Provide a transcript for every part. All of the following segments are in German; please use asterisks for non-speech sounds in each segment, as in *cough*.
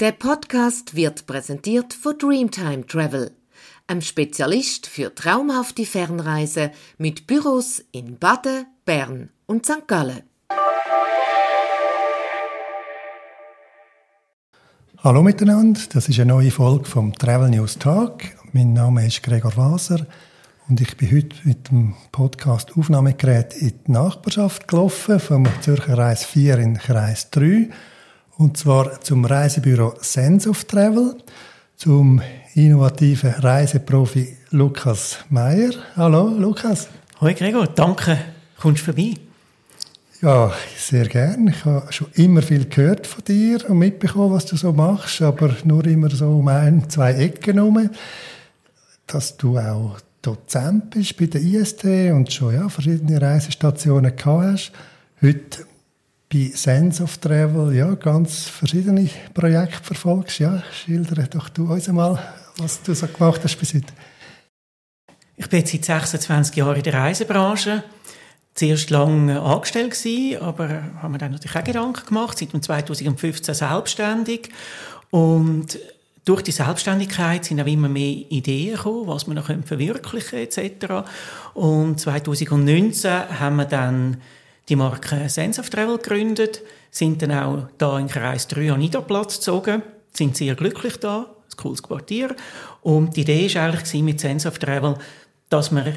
Der Podcast wird präsentiert von Dreamtime Travel, einem Spezialist für traumhafte Fernreise mit Büros in Baden, Bern und St. Gallen. Hallo miteinander, das ist eine neue Folge vom Travel News Tag. Mein Name ist Gregor Waser und ich bin heute mit dem Podcast Aufnahmegerät in die Nachbarschaft gelaufen, vom Zürcher Reis 4 in Kreis 3 und zwar zum Reisebüro Sense of Travel, zum innovativen Reiseprofi Lukas Meyer. Hallo, Lukas. Hoi Gregor, danke, kommst du vorbei? Ja, sehr gern. Ich habe schon immer viel gehört von dir und mitbekommen, was du so machst, aber nur immer so um ein, zwei Ecken herum. Dass du auch Dozent bist bei der IST und schon ja, verschiedene Reisestationen gehabt hast. Heute bei Sense of Travel ja, ganz verschiedene Projekte verfolgst. Ja, schildere doch du uns einmal, was du so gemacht hast bis heute. Ich bin jetzt seit 26 Jahren in der Reisebranche. Zuerst lange angestellt gewesen, aber haben mir dann natürlich auch Gedanken gemacht. Seit 2015 selbstständig. Und durch die Selbstständigkeit sind auch immer mehr Ideen gekommen, was man noch verwirklichen etc. Und 2019 haben wir dann die Marke Sense of Travel gegründet, sind dann auch da in Kreis 3 an Niederplatz gezogen, sind sehr glücklich da, ein cooles Quartier. Und die Idee war eigentlich mit Sense of Travel, dass wir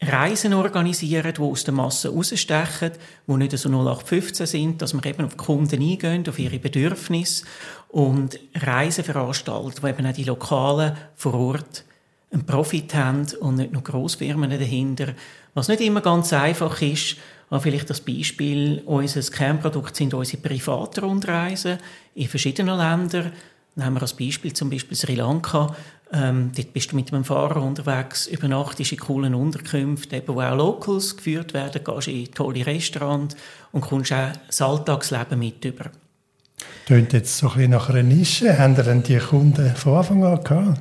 Reisen organisieren, die aus der Masse rausstechen, die nicht so 0815 sind, dass wir eben auf die Kunden eingehen, auf ihre Bedürfnisse und Reisen veranstalten, wo eben auch die Lokalen vor Ort einen Profit haben und nicht nur Grossfirmen dahinter. Was nicht immer ganz einfach ist, aber vielleicht das Beispiel, unser Kernprodukt sind unsere privaten Rundreisen in verschiedenen Ländern. Haben wir als Beispiel zum Beispiel Sri Lanka. Ähm, dort bist du mit einem Fahrer unterwegs, übernachtest in coolen Unterkünften, eben, wo auch Locals geführt werden, gehst in tolle Restaurants und kommst auch das Alltagsleben mit über. Tönt jetzt so ein bisschen nach einer Nische. Haben denn die Kunden von Anfang an gehabt?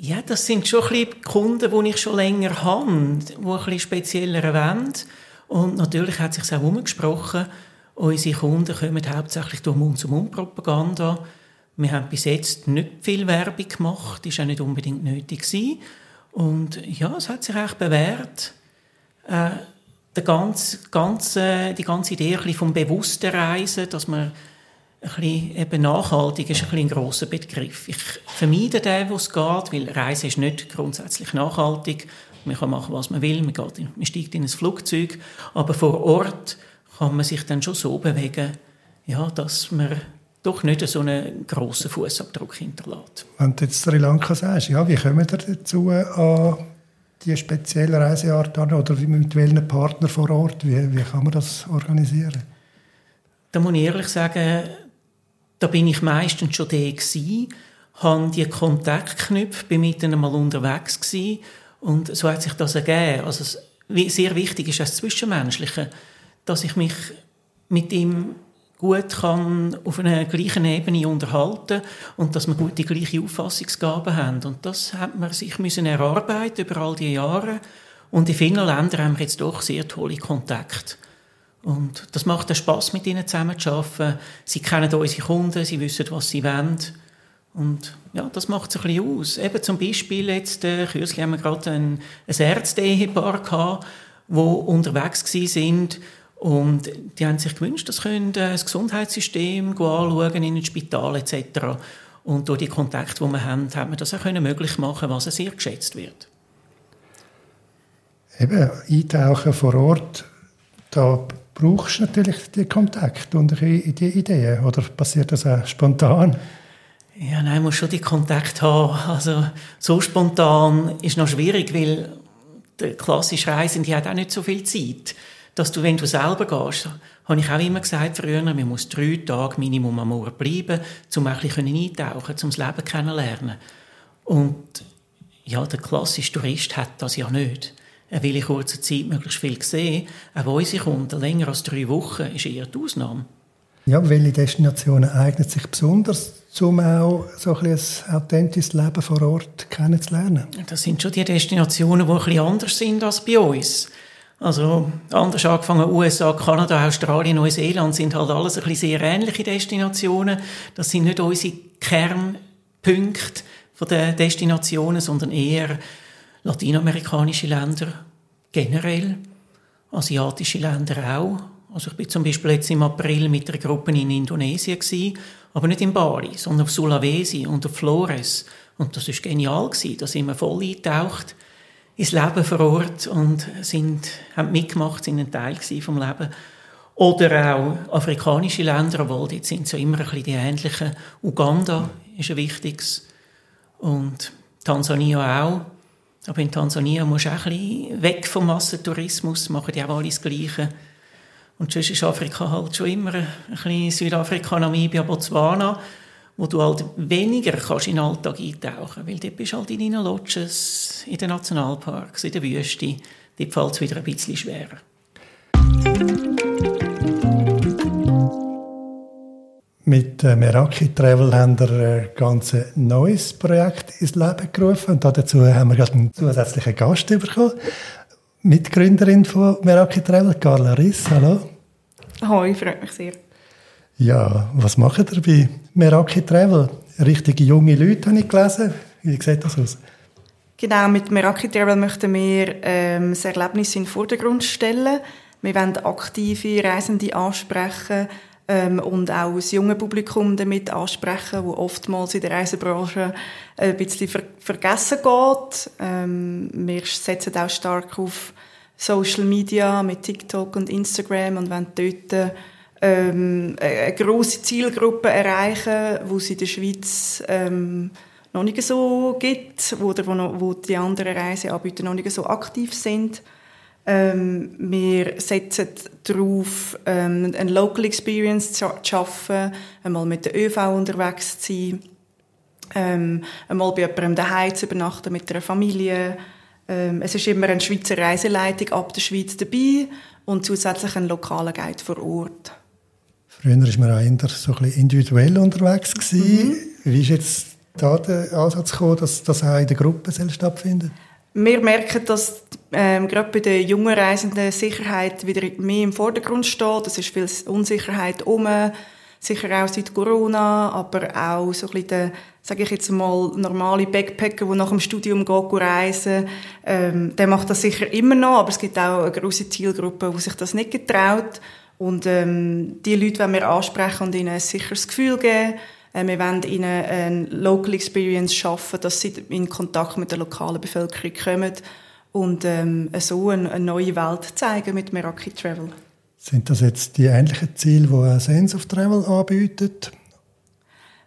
Ja, das sind schon ein bisschen Kunden, die ich schon länger habe, die ein bisschen spezieller wollen. Und natürlich hat sich auch umgesprochen, unsere Kunden kommen hauptsächlich durch Mund-zu-Mund-Propaganda. Wir haben bis jetzt nicht viel Werbung gemacht, war auch nicht unbedingt nötig. Gewesen. Und ja, es hat sich echt bewährt. Äh, der ganze, ganze, die ganze Idee vom bewussten Reisen, dass man ein bisschen, eben nachhaltig ist ein, ein grosser Begriff. Ich vermeide den, wo es geht, weil Reisen ist nicht grundsätzlich nachhaltig. Man kann machen, was man will. Man, geht in, man steigt in ein Flugzeug. Aber vor Ort kann man sich dann schon so bewegen, ja, dass man doch nicht so einen grossen Fußabdruck hinterlässt. Wenn du jetzt Sri Lanka sagst, ja, wie kommen wir dazu an die spezielle Reiseart an oder mit welchen Partnern vor Ort? Wie, wie kann man das organisieren? Da muss ich ehrlich sagen, da bin ich meistens schon da gewesen, habe die Kontaktknüpfe, bin mit ihnen mal unterwegs gewesen und so hat sich das ergeben. Also sehr wichtig ist das Zwischenmenschliche, dass ich mich mit ihm gut kann auf einer gleichen Ebene unterhalten und dass wir gut die gleiche Auffassungsgabe haben. Und das hat man sich müssen erarbeiten über all die Jahre. Und in vielen Ländern haben wir jetzt doch sehr tolle Kontakte. Und das macht den Spaß, mit ihnen zusammen zu arbeiten. Sie kennen unsere Kunden, sie wissen, was sie wollen. Und ja, das macht es ein bisschen aus. Eben zum Beispiel jetzt, äh, kürzlich haben wir gerade ein, ein Ärzte-Ehepaar gehabt, wo unterwegs sind und die haben sich gewünscht, dass können äh, das Gesundheitssystem anschauen in ein Spital etc. Und durch die Kontakte, die wir haben, haben wir das auch möglich machen, was sehr geschätzt wird. Eben, eintauchen vor Ort, da brauchst du natürlich die Kontakte und die Ideen. Oder passiert das auch spontan? Ja, nein, muss schon die Kontakt haben. Also so spontan ist noch schwierig, weil der klassische Reisende hat auch nicht so viel Zeit. Dass du, wenn du selber gehst, habe ich auch immer gesagt früher, man muss drei Tage Minimum am Ort bleiben, um ein bisschen eintauchen, um das Leben kennenlernen. Und ja, der klassische Tourist hat das ja nicht. Er will in kurzer Zeit möglichst viel sehen. Auch unsere Kunden länger als drei Wochen ist eher die Ausnahme. Ja, welche Destinationen eignen sich besonders, um auch so ein, ein authentisches Leben vor Ort kennenzulernen? Das sind schon die Destinationen, die ein anders sind als bei uns. Also anders angefangen, USA, Kanada, Australien, Neuseeland sind halt alles ein bisschen sehr ähnliche Destinationen. Das sind nicht unsere Kernpunkte den Destinationen, sondern eher latinamerikanische Länder generell, asiatische Länder auch. Also ich bin zum Beispiel jetzt im April mit einer Gruppe in Indonesien gewesen, aber nicht in Bali, sondern auf Sulawesi und auf Flores. Und das ist genial gewesen. Da sind wir voll eingetaucht ins Leben vor Ort und sind, haben mitgemacht, sind ein Teil vom Leben. Oder auch afrikanische Länder, obwohl dort sind so immer ein bisschen die ähnlichen. Uganda ist ein wichtiges. Und Tansania auch. Aber in Tansania musst du auch ein bisschen weg vom Massentourismus, machen die auch alle das Gleiche. Und sonst ist Afrika halt schon immer ein bisschen Südafrika, Namibia, Botswana, wo du halt weniger kannst in den Alltag eintauchen weil dort bist du halt in deinen Lodges, in den Nationalparks, in der Wüste. Dort fällt es wieder ein bisschen schwerer. Mit äh, Meraki Travel haben wir ein ganz neues Projekt ins Leben gerufen. Und dazu haben wir gerade einen zusätzlichen Gast bekommen. Mitgründerin von Meraki Travel, Carla Riss. Hallo. Hallo, freut mich sehr. Ja, was macht ihr bei Meraki Travel? Richtige junge Leute habe ich gelesen. Wie sieht das aus? Genau, mit Meraki Travel möchten wir ähm, das Erlebnis in den Vordergrund stellen. Wir wollen aktive Reisende ansprechen, ähm, und auch das junge Publikum damit ansprechen, wo oftmals in der Reisebranche ein bisschen ver vergessen geht. Ähm, wir setzen auch stark auf Social Media mit TikTok und Instagram und wollen dort ähm, eine grosse Zielgruppe erreichen, wo es in der Schweiz ähm, noch nicht so gibt, wo, wo, wo die anderen Reiseanbieter noch nicht so aktiv sind. Ähm, wir setzen darauf, ähm, eine Local Experience zu schaffen, einmal mit der ÖV unterwegs zu sein, ähm, einmal bei jemandem daheim zu übernachten mit einer Familie. Ähm, es ist immer eine Schweizer Reiseleitung ab der Schweiz dabei und zusätzlich ein lokaler Guide vor Ort. Früher war man auch eher so ein bisschen individuell unterwegs. Mhm. Wie ist jetzt da der Ansatz gekommen, dass das auch in der Gruppe stattfindet? Wir merken, dass ähm, gerade bei den jungen Reisenden Sicherheit wieder mehr im Vordergrund steht. Es ist viel Unsicherheit um, sicher auch seit Corona, aber auch so ein bisschen der, sage ich jetzt mal, normale Backpacker, der nach dem Studium geht, reisen, ähm, der macht das sicher immer noch, aber es gibt auch eine große Zielgruppe, die sich das nicht getraut. Und ähm, die Leute wollen wir ansprechen und ihnen ein sicheres Gefühl geben wir wollen ihnen eine Local Experience schaffen, dass sie in Kontakt mit der lokalen Bevölkerung kommen und ähm, so eine, eine, neue Welt zeigen mit Meraki Travel. Sind das jetzt die ähnlichen Ziele, die Sense of Travel anbietet?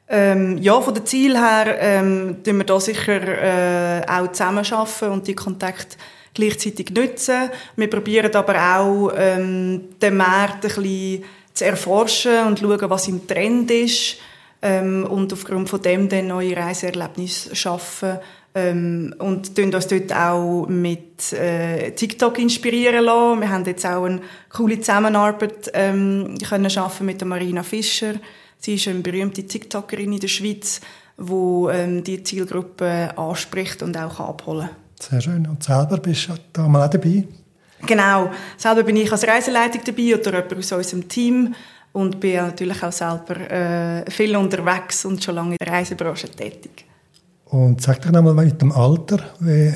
Ähm, ja, von den Ziel her ähm, tun wir da sicher äh, auch zusammenarbeiten und die Kontakte gleichzeitig nutzen. Wir probieren aber auch ähm, den Markt ein bisschen zu erforschen und schauen, was im Trend ist ähm, und aufgrund von dem dann neue Reiseerlebnisse schaffen ähm, und tun uns dort auch mit äh, TikTok inspirieren lassen. Wir haben jetzt auch eine coole Zusammenarbeit ähm, können schaffen mit der Marina Fischer. Sie ist eine berühmte TikTokerin in der Schweiz, wo ähm, die Zielgruppe anspricht und auch abholen kann. Sehr schön. Und selber bist du da mal auch dabei? Genau. Selber bin ich als Reiseleitung dabei oder jemand aus unserem Team und bin natürlich auch selber äh, viel unterwegs und schon lange in der Reisebranche tätig. Und sag doch nochmal mit dem Alter, wie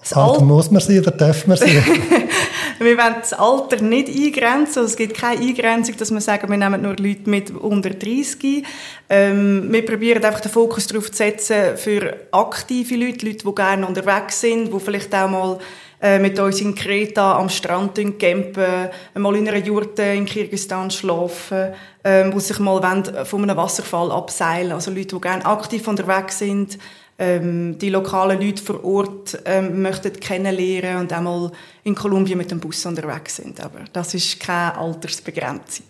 das alt muss man sein oder darf man sein? *laughs* wir wollen das Alter nicht eingrenzen. Also es gibt keine Eingrenzung, dass wir sagen, wir nehmen nur Leute mit unter 30. Ähm, wir probieren einfach den Fokus darauf zu setzen für aktive Leute, Leute, die gerne unterwegs sind, die vielleicht auch mal äh, mit uns in Kreta am Strand campen, mal in einer Jurte in Kirgisistan schlafen, ähm, wo sich mal wollen, von einem Wasserfall abseilen. Also Leute, die gerne aktiv unterwegs sind, ähm, die lokalen Leute vor Ort ähm, möchten kennenlernen und einmal in Kolumbien mit dem Bus unterwegs sind. Aber das ist keine Altersbegrenzung.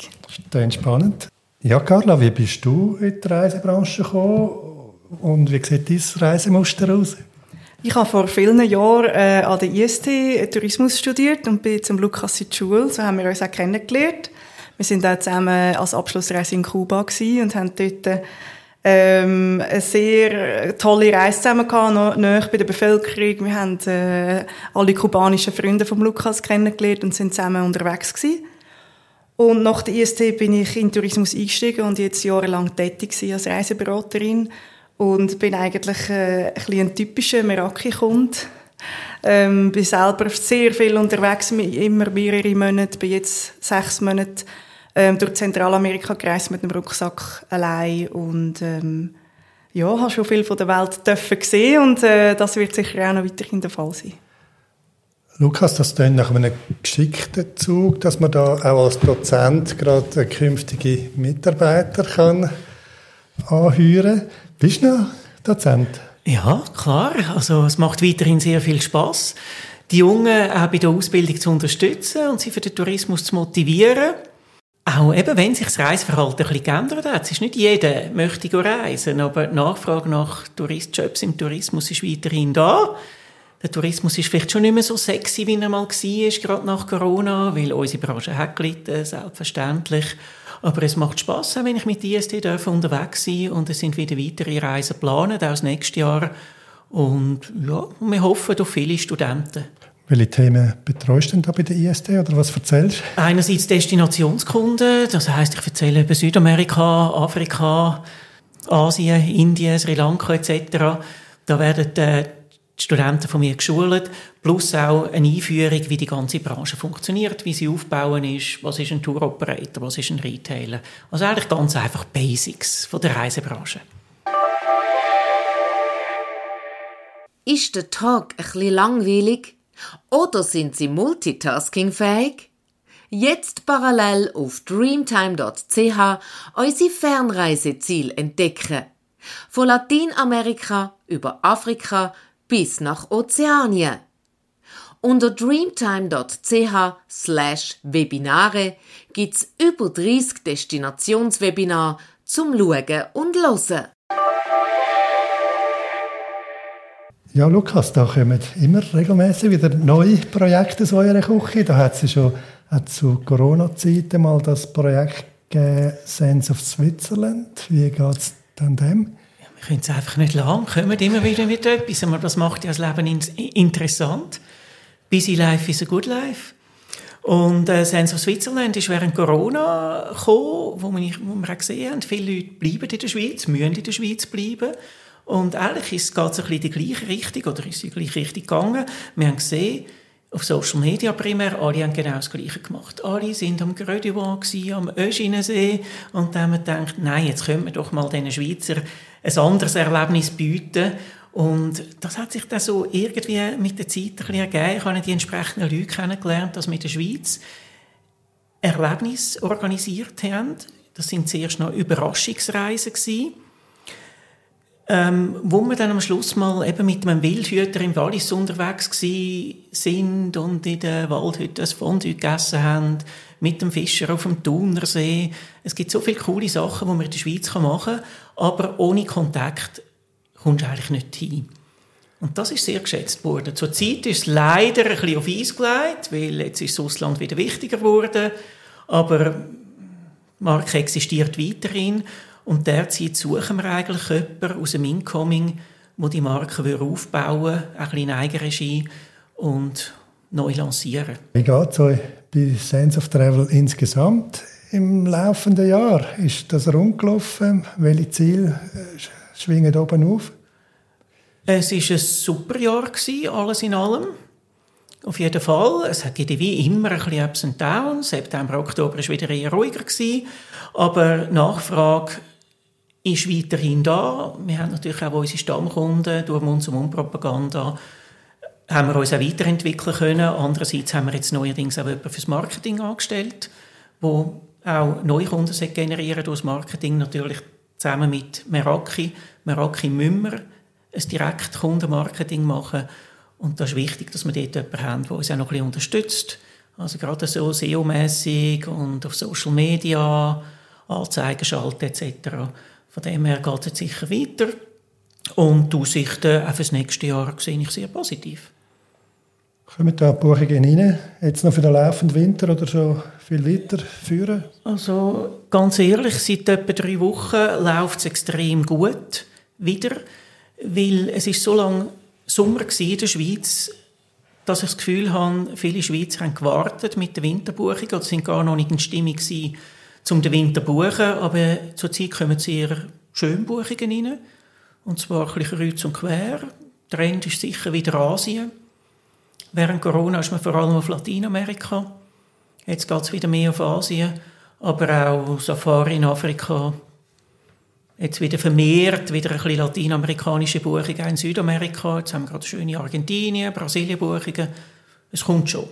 Das ist spannend. Ja, Carla, wie bist du in die Reisebranche gekommen und wie sieht dein Reisemuster aus? Ich habe vor vielen Jahren äh, an der IST Tourismus studiert und bin zum Lukas in die Schule. So haben wir uns auch kennengelernt. Wir sind auch zusammen als Abschlussreise in Kuba und haben dort ähm, eine sehr tolle Reise zusammen gehabt, nahe bei der Bevölkerung. Wir haben äh, alle kubanischen Freunde von Lukas kennengelernt und sind zusammen unterwegs gewesen. Und nach der IST bin ich in Tourismus eingestiegen und jetzt jahrelang tätig als Reiseberaterin und bin eigentlich äh, ein, ein typischer Meraki-Kunde. Ähm, bin selber sehr viel unterwegs, immer mehrere Monate, bin jetzt sechs Monate ähm, durch Zentralamerika gereist mit einem Rucksack allein und ähm, ja, habe schon viel von der Welt gesehen und äh, das wird sicher auch noch weiterhin der Fall sein. Lukas, das klingt nach einem geschickten Zug, dass man da auch als Prozent gerade künftige Mitarbeiter kann anheuern. Bist du noch Dozent? Ja, klar. Also es macht weiterhin sehr viel Spaß, die Jungen auch bei der Ausbildung zu unterstützen und sie für den Tourismus zu motivieren. Auch eben, wenn sich das Reiseverhalten ein bisschen geändert hat. Es ist nicht jeder möchte reisen, aber die Nachfrage nach Touristjobs im Tourismus ist weiterhin da. Der Tourismus ist vielleicht schon nicht mehr so sexy, wie er mal war, gerade nach Corona, weil unsere Branche hat gelitten, selbstverständlich. Aber es macht Spaß, wenn ich mit IST unterwegs sein und es sind wieder weitere Reisen geplant, auch das nächste Jahr. Und ja, wir hoffen auf viele Studenten. Welche Themen betreust du denn da bei der IST oder was erzählst du? Einerseits Destinationskunden, das heißt, ich erzähle über Südamerika, Afrika, Asien, Indien, Sri Lanka etc. Da werden äh, die Studenten von mir geschult, plus auch eine Einführung, wie die ganze Branche funktioniert, wie sie aufbauen ist, was ist ein Tour Operator, was ist ein Retailer. Also eigentlich ganz einfach Basics von der Reisebranche. Ist der Tag bisschen langweilig? Oder sind Sie multitaskingfähig? Jetzt parallel auf dreamtime.ch unsere Fernreiseziel entdecken. Von Lateinamerika über Afrika bis nach Ozeanien. Unter dreamtime.ch slash Webinare gibt's über 30 Destinationswebinare zum Schauen und Hören. Ja, Lukas, da kommen immer regelmäßig wieder neue Projekte aus eurer Küche. Da hat es schon hat zu Corona-Zeiten mal das Projekt gegeben, Sense of Switzerland. Wie geht es dann dem? Wir können es einfach nicht lang, kommen immer wieder mit etwas, aber das macht ja das Leben in interessant. Busy life is a good life. Und äh, Sense of Switzerland ist während Corona gekommen, wo wir, wo wir auch gesehen haben, viele Leute bleiben in der Schweiz, müssen in der Schweiz bleiben. Und eigentlich ist es ein bisschen in die gleiche Richtung, oder ist die gleiche Richtung gegangen. Wir haben gesehen, auf Social Media primär, alle haben genau das Gleiche gemacht. Alle sind am Grödiwan, am Öschinensee und dann haben wir gedacht, nein, jetzt können wir doch mal diesen Schweizer ein anderes Erlebnis bieten. Und das hat sich dann so irgendwie mit der Zeit ein ergeben. Ich habe die entsprechenden Leute kennengelernt, dass in der Schweiz Erlebnisse organisiert haben. Das sind zuerst noch Überraschungsreisen gewesen ähm, wo wir dann am Schluss mal eben mit einem Wildhüter im Wallis unterwegs sind und in der Waldhütte ein Fondue gegessen haben, mit dem Fischer auf dem Thunersee. Es gibt so viele coole Sachen, die man in der Schweiz machen kann, aber ohne Kontakt kommst du eigentlich nicht hin. Und das ist sehr geschätzt worden. Zurzeit ist es leider ein bisschen auf Eis gelegt, weil jetzt ist das Ausland wieder wichtiger geworden. Aber die Marke existiert weiterhin. Und derzeit suchen wir eigentlich jemanden aus dem Incoming, der die Marke aufbauen würde, ein bisschen in Eigenregie und neu lancieren. Wie geht es euch bei Sense of Travel insgesamt im laufenden Jahr? Ist das rundgelaufen? Welche Ziele äh, schwingen oben auf? Es war ein super Jahr, alles in allem. Auf jeden Fall. Es hat wie immer ein bisschen Ups und Downs. September, Oktober war wieder eher ruhiger. Aber die Nachfrage ist weiterhin da. Wir haben natürlich auch unsere Stammkunden durch uns und Propaganda haben wir uns auch weiterentwickeln können. Andererseits haben wir jetzt neuerdings auch jemanden fürs Marketing angestellt, wo auch neue Kunden generieren durch das Marketing natürlich zusammen mit Meraki. Meraki Mümmer ein Direktkundenmarketing machen. Und das ist wichtig, dass wir dort jemanden haben, der uns auch noch ein bisschen unterstützt. Also gerade so SEO-mässig und auf Social Media, Anzeigen schalten etc. Von dem her geht es sicher weiter. Und die Aussichten auch für das nächste Jahr sehe ich sehr positiv. Kommen da Buchungen rein? Jetzt noch für den laufenden Winter oder so viel weiter führen? Also ganz ehrlich, seit etwa drei Wochen läuft es extrem gut wieder, weil es ist so lange Sommer in der Schweiz, dass ich das Gefühl habe, viele Schweizer haben gewartet mit der Winterbuchung oder sind gar noch nicht in Stimmung gewesen, um den Winter zu buchen, aber zurzeit kommen sehr schöne Buchungen rein, und zwar ein bisschen kreuz und quer. Der Trend ist sicher wieder Asien. Während Corona ist man vor allem auf Lateinamerika. Jetzt geht es wieder mehr auf Asien, aber auch Safari in Afrika. Jetzt wieder vermehrt, wieder ein bisschen lateinamerikanische Buchungen in Südamerika. Jetzt haben wir gerade schöne Argentinien, Brasilien Buchungen. Es kommt schon.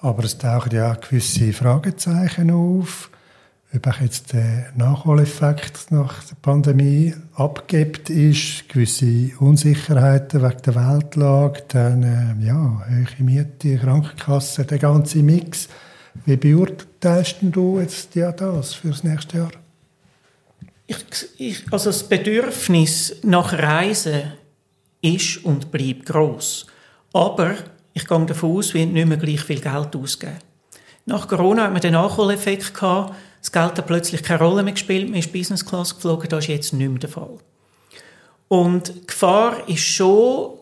Aber es tauchen ja gewisse Fragezeichen auf ob jetzt der Nachholeffekt nach der Pandemie abgibt ist, gewisse Unsicherheiten wegen der Weltlage, dann äh, ja, hohe Miete, Krankenkasse, der ganze Mix. Wie beurteilst du jetzt ja das für das nächste Jahr? Ich, ich, also das Bedürfnis nach Reisen ist und bleibt groß, aber ich gehe davon aus, wir nicht mehr gleich viel Geld ausgeben. Nach Corona hat man den Nachholeffekt gehabt, das Geld hat plötzlich keine Rolle mehr gespielt, man ist Business Class geflogen, das ist jetzt nicht mehr der Fall. Und die Gefahr ist schon,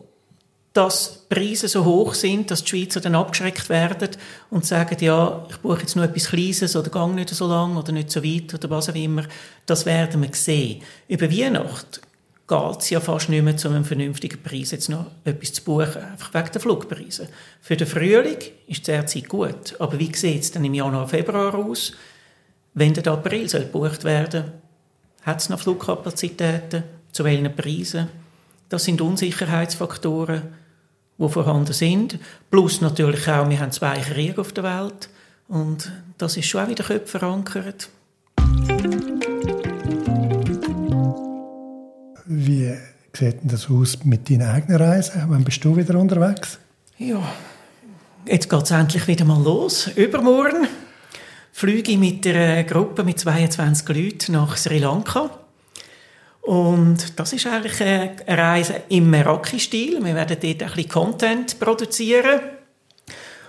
dass die Preise so hoch sind, dass die Schweizer dann abgeschreckt werden und sagen, ja, ich buche jetzt nur etwas Kleines oder gang nicht so lang oder nicht so weit oder was auch immer. Das werden wir sehen. Über Weihnachten geht es ja fast nicht mehr zu einem vernünftigen Preis, jetzt noch etwas zu buchen, einfach wegen der Flugpreise. Für den Frühling ist die Zeit gut, aber wie sieht es dann im Januar, Februar aus? Wenn der April soll gebucht werden hat es noch Flugkapazitäten, zu welchen Preisen? Das sind Unsicherheitsfaktoren, die vorhanden sind. Plus natürlich auch, wir haben zwei Kriege auf der Welt und das ist schon auch wieder Köpfe verankert. Wie sieht denn das aus mit deinen eigenen Reisen? Wann bist du wieder unterwegs? Ja, jetzt geht es endlich wieder mal los. Übermorgen fliege mit einer Gruppe mit 22 Leuten nach Sri Lanka. Und das ist eigentlich eine Reise im Meraki-Stil. Wir werden dort ein bisschen Content produzieren.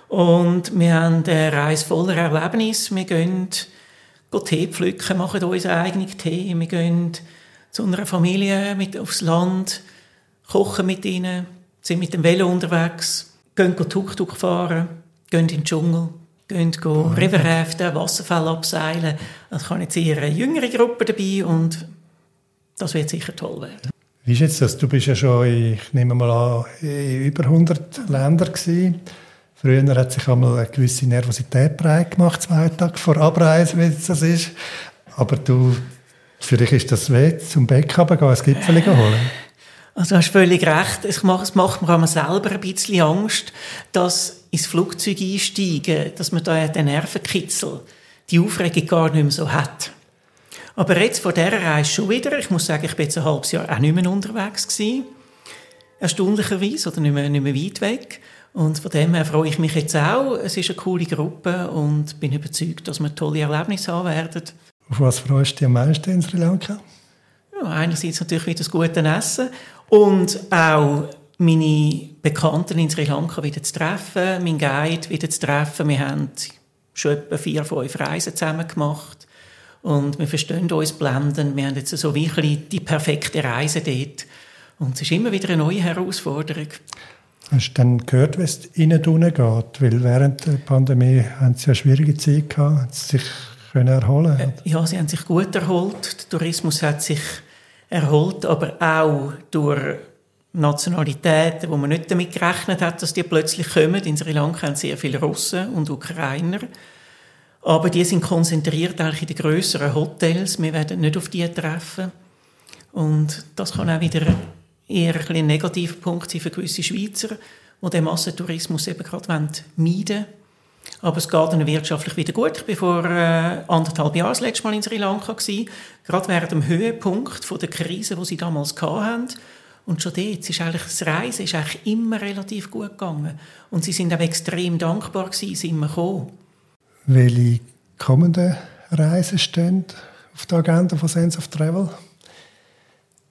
Und wir haben eine Reise voller Erlebnis. Wir gehen Tee pflücken, machen unseren eigenen Tee. Wir gehen zu einer Familie mit aufs Land, kochen mit ihnen, sind mit dem Velo unterwegs, gehen Tuk-Tuk fahren, gehen in den Dschungel gehen, gehen oh, Riverraften, Wasserfälle abseilen. Es kann jetzt eher eine jüngere Gruppe dabei und das wird sicher toll werden. Wie ist jetzt das? Du bist ja schon, ich nehme mal an, in über 100 Ländern gewesen. Früher hat sich einmal eine gewisse Nervosität breit gemacht, zwei Tage vor Abreise, wie das ist. Aber du, für dich ist das weh, zum Bäcker gehen, ein Gipfel holen. Also du hast völlig recht. Es macht, es macht mir selber ein bisschen Angst, dass ins Flugzeug einsteigen, dass man da den Nervenkitzel, die Aufregung gar nicht mehr so hat. Aber jetzt vor dieser Reise schon wieder. Ich muss sagen, ich bin jetzt ein halbes Jahr auch nicht mehr unterwegs gewesen. Erstaunlicherweise, oder nicht mehr, nicht mehr weit weg. Und von dem her freue ich mich jetzt auch. Es ist eine coole Gruppe und bin überzeugt, dass wir tolle Erlebnisse haben werden. Auf was freust du dich am meisten in Sri Lanka? Ja, einerseits natürlich wieder das gute Essen und auch meine Bekannten in Sri Lanka wieder zu treffen, meinen Guide wieder zu treffen. Wir haben schon etwa vier, fünf Reisen zusammen gemacht und wir verstehen uns blenden. Wir haben jetzt so wirklich die perfekte Reise dort. Und es ist immer wieder eine neue Herausforderung. Hast du dann gehört, wie es ihnen geht? Weil während der Pandemie haben sie eine schwierige Zeit gehabt, sie sich können erholen äh, Ja, sie haben sich gut erholt. Der Tourismus hat sich erholt, aber auch durch Nationalitäten, wo man nicht damit gerechnet hat, dass die plötzlich kommen. In Sri Lanka haben sehr viele Russen und Ukrainer. Aber die sind konzentriert eigentlich in den grösseren Hotels. Wir werden nicht auf die treffen. Und das kann auch wieder eher ein, ein negativer Punkt sein für gewisse Schweizer, die den Massentourismus eben gerade meiden wollen. Aber es geht ihnen wirtschaftlich wieder gut. Ich war vor äh, anderthalb Jahren das letzte Mal in Sri Lanka. Gewesen, gerade während dem Höhepunkt der Krise, die sie damals hatten. Und schon dort ist eigentlich das Reisen ist eigentlich immer relativ gut gegangen. Und sie sind auch extrem dankbar gewesen, sind wir gekommen. Welche kommenden Reisen stehen auf der Agenda von Sense of Travel?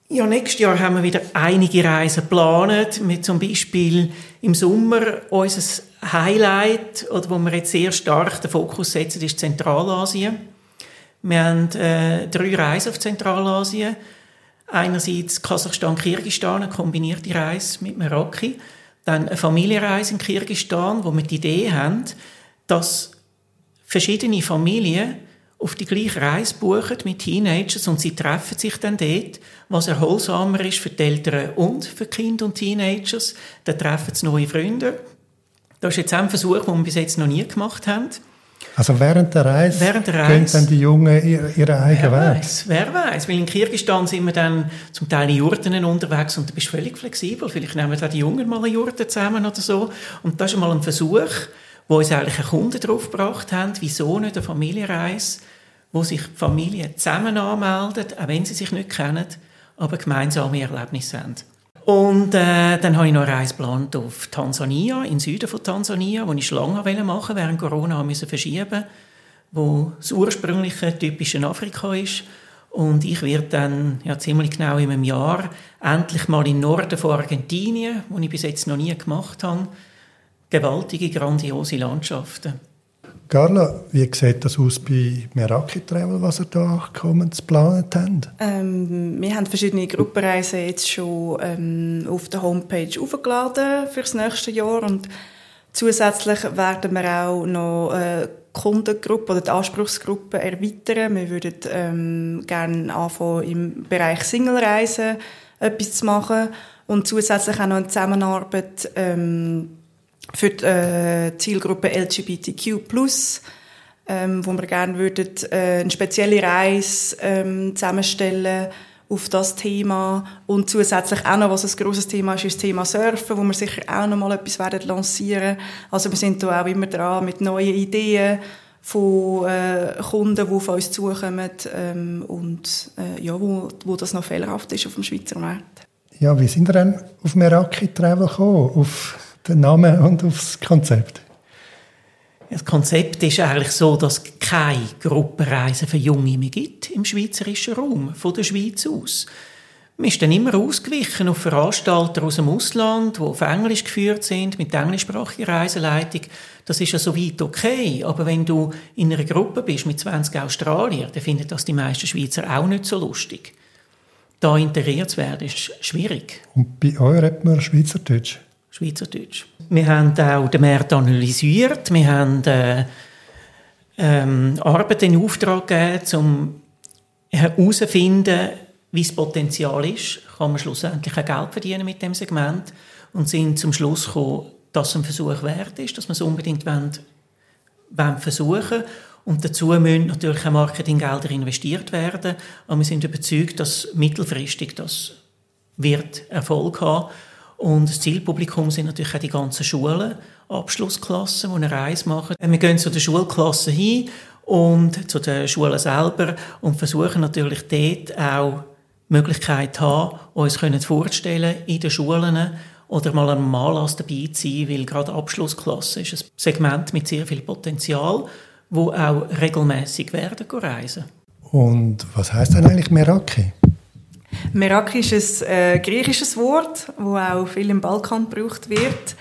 Ja, nächstes Jahr haben wir wieder einige Reisen geplant. Mit zum Beispiel im Sommer unser Highlight, oder wo wir jetzt sehr stark den Fokus setzen, ist Zentralasien. Wir haben äh, drei Reisen auf Zentralasien. Einerseits Kasachstan, Kirgisistan, eine kombinierte Reise mit Meraki. Dann eine Familienreise in Kirgisistan, wo wir die Idee haben, dass verschiedene Familien auf die gleiche Reise buchen mit Teenagers und sie treffen sich dann dort, was erholsamer ist für die Eltern und für Kinder und Teenagers. Dann treffen sie neue Freunde. Das ist jetzt ein Versuch, den wir bis jetzt noch nie gemacht haben. Also während der Reise, während der Reise gehen dann die Jungen ihren ihre eigenen Weg? Weiss, wer weiß? Weil in Kirgisistan sind wir dann zum Teil in Jurten unterwegs und du bist völlig flexibel. Vielleicht nehmen da die Jungen mal eine Jurte zusammen oder so. Und das ist mal ein Versuch, wo uns eigentlich ein Kunden drauf gebracht haben, wieso nicht eine Familienreise wo sich Familien zusammen anmelden, auch wenn sie sich nicht kennen, aber gemeinsame Erlebnisse haben. Und äh, dann habe ich noch eine Reise geplant auf Tansania, im Süden von Tansania, wo ich schon lange machen wollte, während Corona müssen verschieben wo das ursprüngliche typische Afrika ist. Und ich werde dann ja, ziemlich genau in einem Jahr endlich mal im Norden von Argentinien, wo ich bis jetzt noch nie gemacht habe, gewaltige, grandiose Landschaften. Carla, wie sieht das aus bei Meraki Travel, was ihr da kommend geplant habt? Ähm, wir haben verschiedene Gruppenreisen jetzt schon ähm, auf der Homepage aufgeladen für das nächste Jahr und zusätzlich werden wir auch noch äh, Kundengruppe oder die Anspruchsgruppe erweitern. Wir würden ähm, gerne anfangen, im Bereich Singlereisen etwas zu machen und zusätzlich auch noch eine Zusammenarbeit ähm, für die äh, Zielgruppe LGBTQ+, ähm, wo wir gerne würden, äh, eine spezielle Reise ähm, zusammenstellen auf das Thema und zusätzlich auch noch, was ein grosses Thema ist, ist das Thema Surfen, wo wir sicher auch noch mal etwas werden lancieren. Also wir sind da auch immer dran mit neuen Ideen von äh, Kunden, die auf uns zukommen ähm, und äh, ja, wo, wo das noch fehlerhaft ist auf dem Schweizer Markt. Ja, wie sind wir denn auf Meraki Travel gekommen? Auf den Namen und aufs Konzept? Das Konzept ist eigentlich so, dass es keine Gruppenreisen für Junge mehr gibt im schweizerischen Raum, von der Schweiz aus. Man ist dann immer ausgewichen auf Veranstalter aus dem Ausland, die auf Englisch geführt sind, mit englischsprachiger Reiseleitung. Das ist ja soweit okay. Aber wenn du in einer Gruppe bist mit 20 Australiern, dann finden das die meisten Schweizer auch nicht so lustig. Da integriert zu werden, ist schwierig. Und bei euch redet man Schweizerdeutsch? Schweizerdeutsch. Wir haben auch den Markt analysiert. Wir haben äh, ähm, Arbeit in Auftrag gegeben, um herauszufinden, wie das Potenzial ist. Kann man schlussendlich auch Geld verdienen mit dem Segment und sind zum Schluss gekommen, dass es ein Versuch wert ist, dass wir es unbedingt wollen, wollen versuchen und dazu müssen natürlich auch Marketinggelder investiert werden. Aber wir sind überzeugt, dass mittelfristig das wird Erfolg haben und das Zielpublikum sind natürlich auch die ganzen Schulen, Abschlussklassen, die eine Reise machen. Wir gehen zu den Schulklassen hin und zu den Schulen selber und versuchen natürlich dort auch Möglichkeit haben, uns vorzustellen in den Schulen oder mal am Anlass dabei zu sein, weil gerade Abschlussklasse ist ein Segment mit sehr viel Potenzial, wo auch regelmäßig werden reisen. Und was heißt denn eigentlich Meraki? Meraki ist ein äh, griechisches Wort, das auch viel im Balkan gebraucht wird.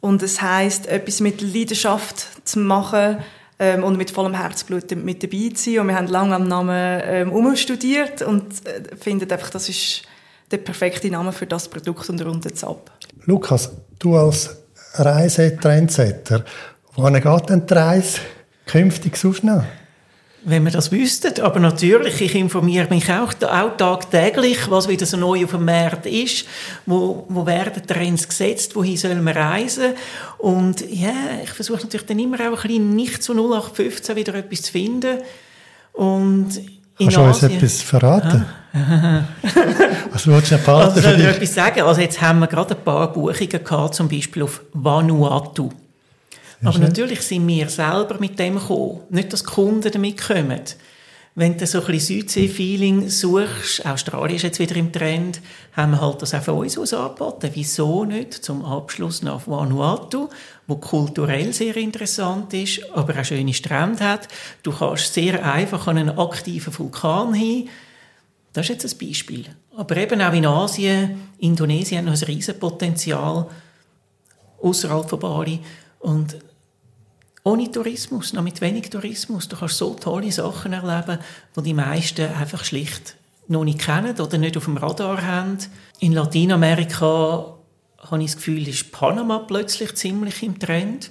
Und es heißt etwas mit Leidenschaft zu machen ähm, und mit vollem Herzblut mit dabei zu sein. Und wir haben lange am Namen ähm, umstudiert und äh, finden einfach, das ist der perfekte Name für das Produkt und runden es ab. Lukas, du als Reisetrendsetter, wohin geht denn die Reise künftig sonst noch? Wenn wir das wüssten. Aber natürlich, ich informiere mich auch, auch tagtäglich, was wieder so neu auf dem Markt ist, wo, wo werden Trends gesetzt, wohin sollen wir reisen. Und ja, ich versuche natürlich dann immer auch ein bisschen nicht zu 0815 wieder etwas zu finden. Und in Kannst du uns etwas verraten? Was willst du ein paar also, ich etwas sagen? Also jetzt haben wir gerade ein paar Buchungen gehabt, zum Beispiel auf Vanuatu. Aber natürlich sind wir selber mit dem gekommen. Nicht, dass Kunden damit kommen. Wenn du so ein bisschen Südsee-Feeling suchst, Australien ist jetzt wieder im Trend, haben wir halt das auch von uns aus angeboten. Wieso nicht? Zum Abschluss nach Vanuatu, wo kulturell sehr interessant ist, aber auch schöne Strände hat. Du kannst sehr einfach an einen aktiven Vulkan hin. Das ist jetzt ein Beispiel. Aber eben auch in Asien, Indonesien hat noch ein riesen Potenzial außerhalb von Bali und ohne Tourismus, noch mit wenig Tourismus, du kannst so tolle Sachen erleben, die die meisten einfach schlicht noch nicht kennen oder nicht auf dem Radar haben. In Lateinamerika habe ich das Gefühl, ist Panama plötzlich ziemlich im Trend.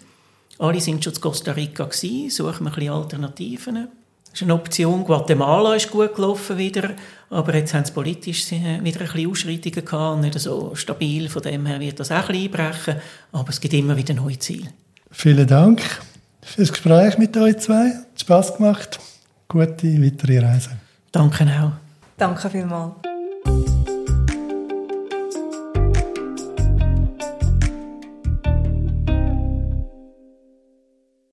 Alle sind schon in Costa Rica suchen wir ein bisschen Alternativen. Das ist eine Option. Guatemala ist gut gelaufen wieder, aber jetzt haben sie politisch wieder ein bisschen Ausschreitungen gehabt und nicht so stabil. Von dem her wird das auch ein bisschen einbrechen, aber es gibt immer wieder neue Ziele. Vielen Dank für das Gespräch mit euch zwei. Hat Spass gemacht. Gute weitere Reise. Danke auch. Danke vielmals.